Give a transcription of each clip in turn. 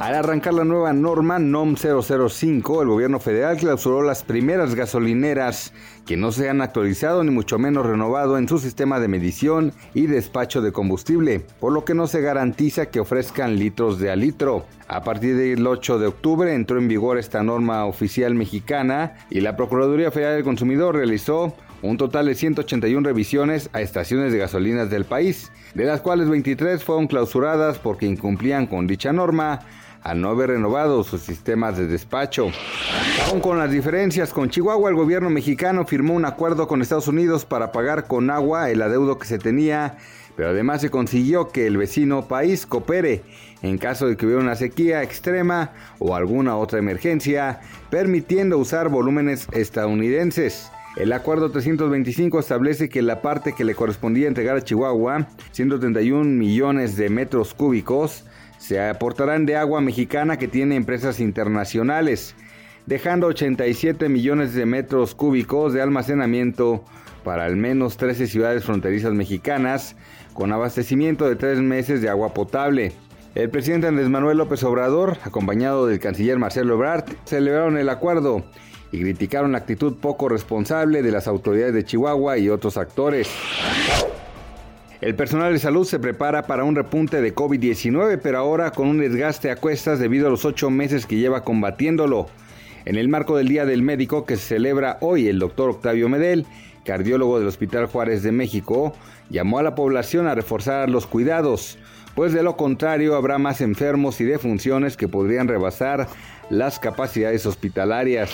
Al arrancar la nueva norma NOM 005, el gobierno federal clausuró las primeras gasolineras que no se han actualizado ni mucho menos renovado en su sistema de medición y despacho de combustible, por lo que no se garantiza que ofrezcan litros de a litro. A partir del 8 de octubre entró en vigor esta norma oficial mexicana y la Procuraduría Federal del Consumidor realizó un total de 181 revisiones a estaciones de gasolinas del país, de las cuales 23 fueron clausuradas porque incumplían con dicha norma al no haber renovado sus sistemas de despacho. Aún con las diferencias con Chihuahua, el gobierno mexicano firmó un acuerdo con Estados Unidos para pagar con agua el adeudo que se tenía, pero además se consiguió que el vecino país coopere en caso de que hubiera una sequía extrema o alguna otra emergencia, permitiendo usar volúmenes estadounidenses. El acuerdo 325 establece que la parte que le correspondía entregar a Chihuahua, 131 millones de metros cúbicos, se aportarán de agua mexicana que tiene empresas internacionales, dejando 87 millones de metros cúbicos de almacenamiento para al menos 13 ciudades fronterizas mexicanas, con abastecimiento de tres meses de agua potable. El presidente Andrés Manuel López Obrador, acompañado del canciller Marcelo Ebrard, celebraron el acuerdo y criticaron la actitud poco responsable de las autoridades de Chihuahua y otros actores. El personal de salud se prepara para un repunte de COVID-19, pero ahora con un desgaste a cuestas debido a los ocho meses que lleva combatiéndolo. En el marco del Día del Médico que se celebra hoy, el doctor Octavio Medel, cardiólogo del Hospital Juárez de México, llamó a la población a reforzar los cuidados, pues de lo contrario habrá más enfermos y defunciones que podrían rebasar las capacidades hospitalarias.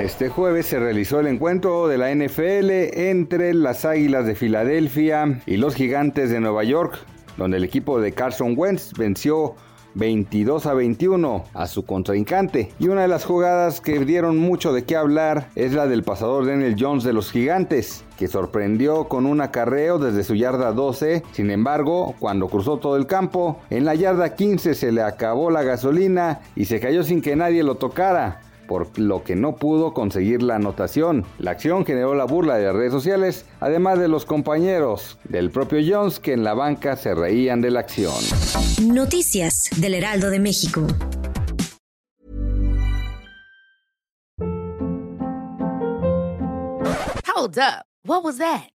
Este jueves se realizó el encuentro de la NFL entre las Águilas de Filadelfia y los Gigantes de Nueva York, donde el equipo de Carson Wentz venció 22 a 21 a su contrincante. Y una de las jugadas que dieron mucho de qué hablar es la del pasador Daniel Jones de los Gigantes, que sorprendió con un acarreo desde su yarda 12. Sin embargo, cuando cruzó todo el campo, en la yarda 15 se le acabó la gasolina y se cayó sin que nadie lo tocara por lo que no pudo conseguir la anotación. La acción generó la burla de las redes sociales, además de los compañeros del propio Jones que en la banca se reían de la acción. Noticias del Heraldo de México. Hold up. What was that?